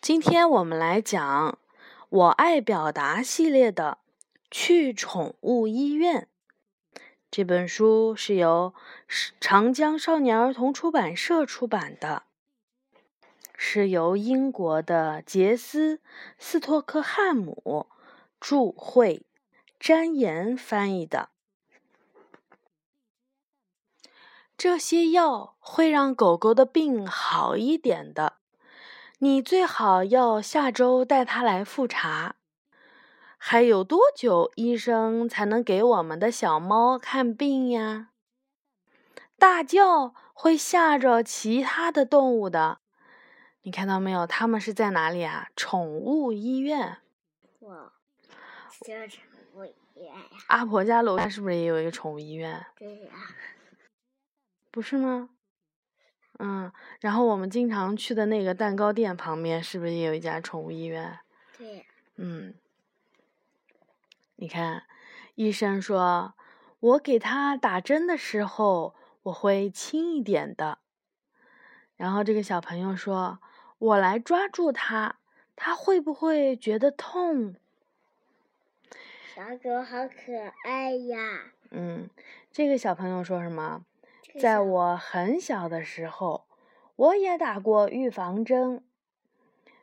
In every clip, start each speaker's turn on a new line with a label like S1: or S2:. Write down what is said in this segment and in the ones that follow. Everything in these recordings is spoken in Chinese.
S1: 今天我们来讲《我爱表达》系列的《去宠物医院》这本书是由长江少年儿童出版社出版的，是由英国的杰斯·斯托克汉姆著，绘，詹言翻译的。这些药会让狗狗的病好一点的。你最好要下周带它来复查。还有多久医生才能给我们的小猫看病呀？大叫会吓着其他的动物的。你看到没有？他们是在哪里啊？宠物医院。
S2: 哇，这宠物医院呀！
S1: 阿婆家楼下是不是也有一个宠物医院？
S2: 对呀。
S1: 不是吗？嗯，然后我们经常去的那个蛋糕店旁边，是不是也有一家宠物医院？
S2: 对。
S1: 嗯，你看，医生说，我给他打针的时候，我会轻一点的。然后这个小朋友说，我来抓住他，他会不会觉得痛？
S2: 小狗好可爱呀。
S1: 嗯，这个小朋友说什么？在我很小的时候，我也打过预防针。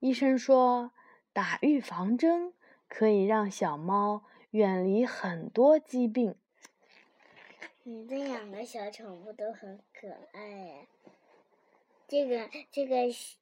S1: 医生说，打预防针可以让小猫远离很多疾病。
S2: 你这两个小宠物都很可爱。这个、这个、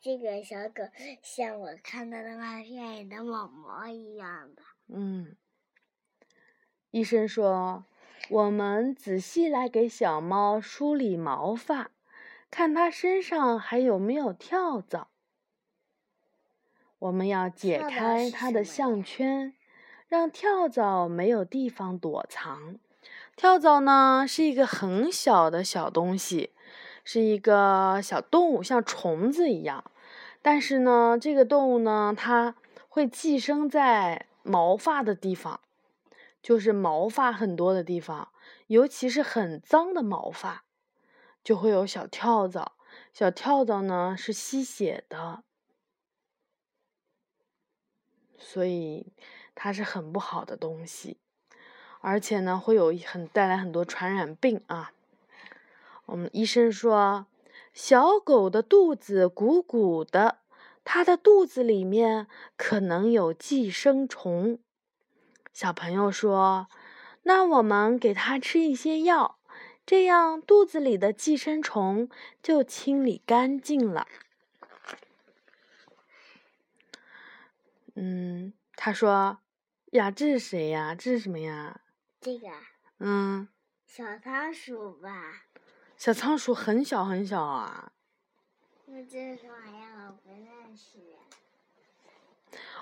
S2: 这个小狗像我看到的那片里的毛毛一样的。
S1: 嗯。医生说。我们仔细来给小猫梳理毛发，看它身上还有没有跳蚤。我们要解开它的项圈，让跳蚤没有地方躲藏。跳蚤呢是一个很小的小东西，是一个小动物，像虫子一样。但是呢，这个动物呢，它会寄生在毛发的地方。就是毛发很多的地方，尤其是很脏的毛发，就会有小跳蚤。小跳蚤呢是吸血的，所以它是很不好的东西，而且呢会有很带来很多传染病啊。我们医生说，小狗的肚子鼓鼓的，它的肚子里面可能有寄生虫。小朋友说：“那我们给它吃一些药，这样肚子里的寄生虫就清理干净了。”嗯，他说：“呀，这是谁呀？这是什么呀？”
S2: 这个。
S1: 嗯。
S2: 小仓鼠吧。
S1: 小仓鼠很小很小啊。
S2: 那这是什么呀？我不认识。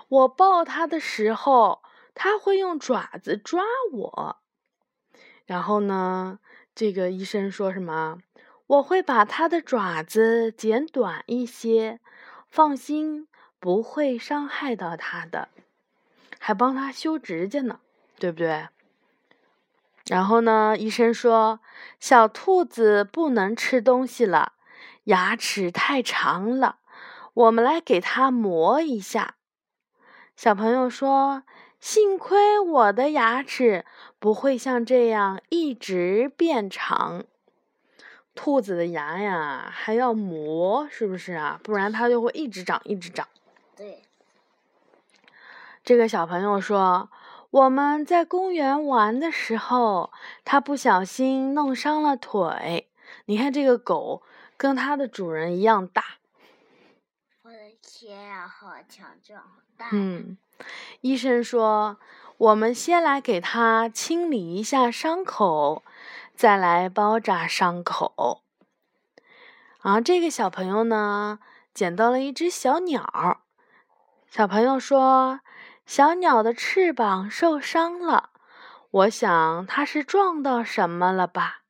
S1: 我抱它的时候。它会用爪子抓我，然后呢？这个医生说什么？我会把它的爪子剪短一些，放心，不会伤害到它的，还帮它修指甲呢，对不对？然后呢？医生说，小兔子不能吃东西了，牙齿太长了，我们来给它磨一下。小朋友说。幸亏我的牙齿不会像这样一直变长。兔子的牙呀，还要磨，是不是啊？不然它就会一直长，一直长。
S2: 对。
S1: 这个小朋友说：“我们在公园玩的时候，它不小心弄伤了腿。你看这个狗跟它的主人一样大。”
S2: 我的天呀，好强壮，好大！
S1: 嗯。医生说：“我们先来给他清理一下伤口，再来包扎伤口。”啊，这个小朋友呢，捡到了一只小鸟。小朋友说：“小鸟的翅膀受伤了，我想它是撞到什么了吧？”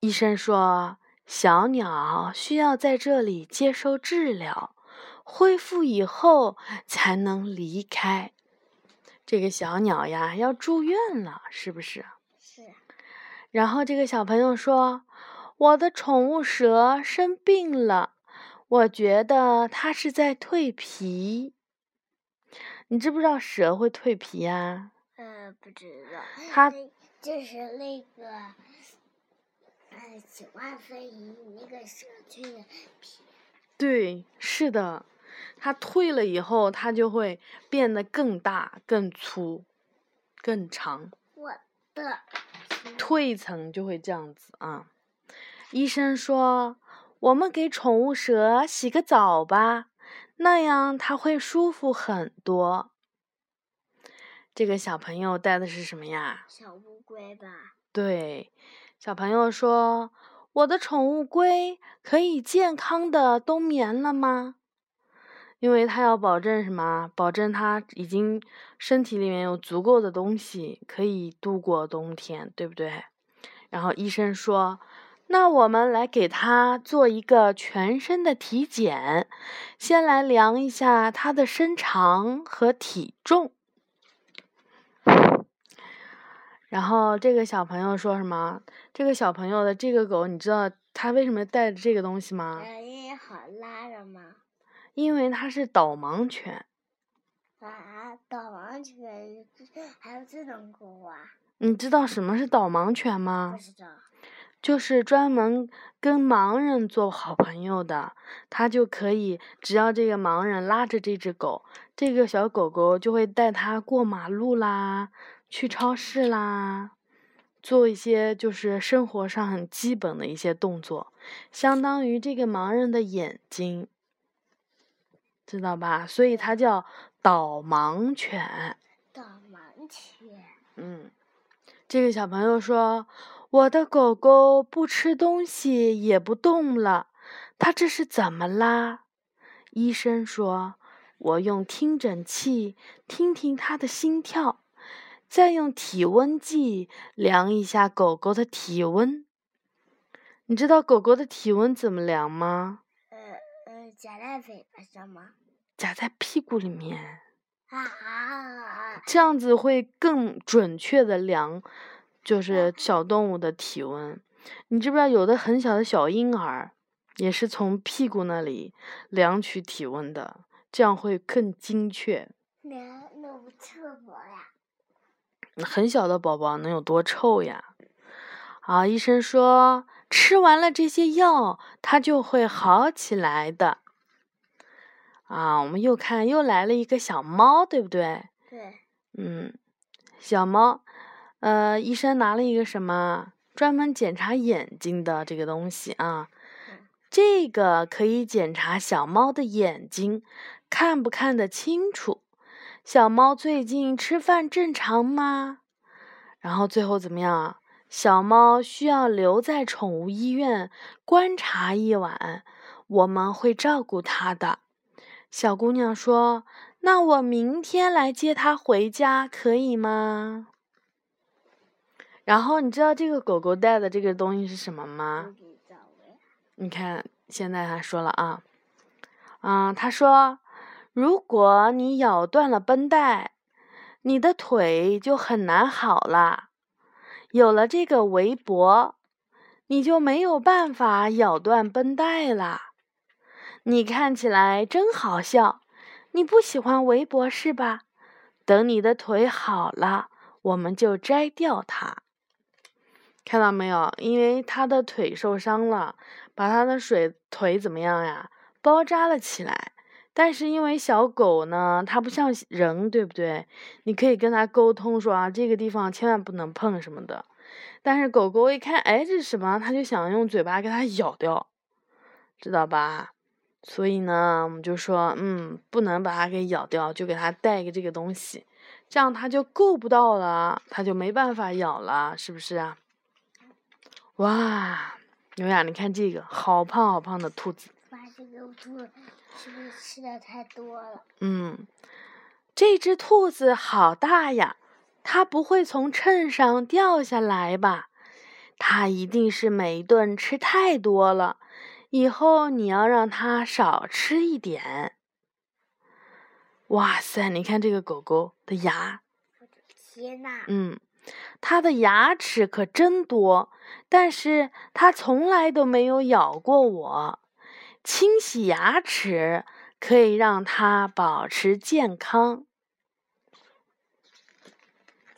S1: 医生说：“小鸟需要在这里接受治疗。”恢复以后才能离开。这个小鸟呀，要住院了，是不是？
S2: 是。
S1: 然后这个小朋友说：“我的宠物蛇生病了，我觉得它是在蜕皮。你知不知道蛇会蜕皮呀？
S2: 呃，不知道。
S1: 它
S2: 就是那个，呃，九万分一那个蛇蜕的皮。
S1: 对，是的，它退了以后，它就会变得更大、更粗、更长。
S2: 我的。
S1: 退层就会这样子啊。医生说：“我们给宠物蛇洗个澡吧，那样它会舒服很多。”这个小朋友带的是什么呀？
S2: 小乌龟吧。
S1: 对，小朋友说：“我的宠物龟可以健康的冬眠了吗？”因为他要保证什么？保证他已经身体里面有足够的东西可以度过冬天，对不对？然后医生说：“那我们来给他做一个全身的体检，先来量一下他的身长和体重。”然后这个小朋友说什么？这个小朋友的这个狗，你知道他为什么带着这个东西吗？
S2: 因为好拉着吗？
S1: 因为它是导盲犬。
S2: 啊，导盲犬还有这种狗啊？
S1: 你知道什么是导盲犬吗？
S2: 不知道。
S1: 就是专门跟盲人做好朋友的，它就可以，只要这个盲人拉着这只狗，这个小狗狗就会带它过马路啦，去超市啦，做一些就是生活上很基本的一些动作，相当于这个盲人的眼睛。知道吧？所以它叫导盲犬。
S2: 导盲犬。
S1: 嗯，这个小朋友说：“我的狗狗不吃东西，也不动了，它这是怎么啦？”医生说：“我用听诊器听听它的心跳，再用体温计量一下狗狗的体温。你知道狗狗的体温怎么量吗？”
S2: 夹在尾巴上吗？
S1: 夹在屁股里面。
S2: 啊！
S1: 这样子会更准确的量，就是小动物的体温。你知不知道有的很小的小婴儿，也是从屁股那里量取体温的，这样会更精确。
S2: 量那么臭不呀？
S1: 很小的宝宝能有多臭呀？啊！医生说吃完了这些药，他就会好起来的。啊，我们又看又来了一个小猫，对不对？
S2: 对。
S1: 嗯，小猫，呃，医生拿了一个什么？专门检查眼睛的这个东西啊。这个可以检查小猫的眼睛，看不看得清楚？小猫最近吃饭正常吗？然后最后怎么样？小猫需要留在宠物医院观察一晚，我们会照顾它的。小姑娘说：“那我明天来接它回家可以吗？”然后你知道这个狗狗带的这个东西是什么吗？你看，现在他说了啊，啊，他说：“如果你咬断了绷带，你的腿就很难好了。有了这个围脖，你就没有办法咬断绷带了。”你看起来真好笑，你不喜欢围脖是吧？等你的腿好了，我们就摘掉它。看到没有？因为他的腿受伤了，把他的水腿怎么样呀？包扎了起来。但是因为小狗呢，它不像人，对不对？你可以跟它沟通说啊，这个地方千万不能碰什么的。但是狗狗一看，哎，这是什么？它就想用嘴巴给它咬掉，知道吧？所以呢，我们就说，嗯，不能把它给咬掉，就给它带一个这个东西，这样它就够不到了，它就没办法咬了，是不是啊？哇，牛雅，你看这个，好胖好胖的兔子。
S2: 哇，这个兔是不是吃的太多了？
S1: 嗯，这只兔子好大呀，它不会从秤上掉下来吧？它一定是每顿吃太多了。以后你要让它少吃一点。哇塞，你看这个狗狗的牙！
S2: 天呐！
S1: 嗯，它的牙齿可真多，但是它从来都没有咬过我。清洗牙齿可以让它保持健康。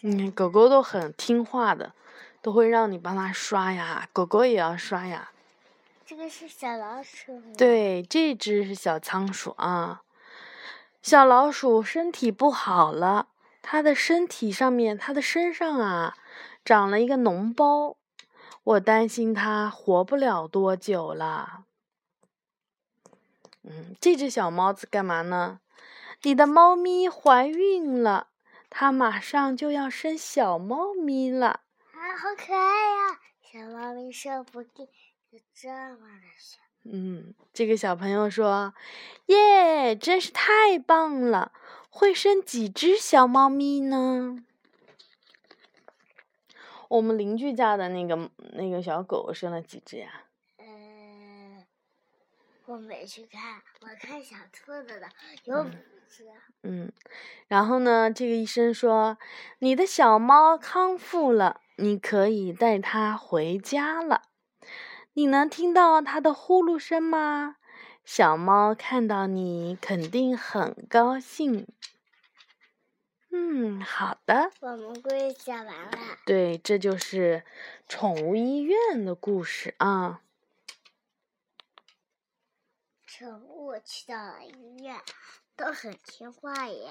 S1: 你看，狗狗都很听话的，都会让你帮它刷牙。狗狗也要刷牙。
S2: 这个是小老鼠。
S1: 对，这只是小仓鼠啊。小老鼠身体不好了，它的身体上面，它的身上啊，长了一个脓包。我担心它活不了多久了。嗯，这只小猫子干嘛呢？你的猫咪怀孕了，它马上就要生小猫咪了。
S2: 啊，好可爱呀！小猫咪说不了，有这么的小。
S1: 嗯，这个小朋友说：“耶，真是太棒了！会生几只小猫咪呢？”我们邻居家的那个那个小狗生了几只呀？
S2: 呃，我没去看，我看小兔子的有五只。
S1: 嗯，然后呢，这个医生说：“你的小猫康复了，你可以带它回家了。”你能听到它的呼噜声吗？小猫看到你肯定很高兴。嗯，好的。
S2: 我们故事讲完了。
S1: 对，这就是宠物医院的故事啊。
S2: 宠物去到了医院，都很听话耶。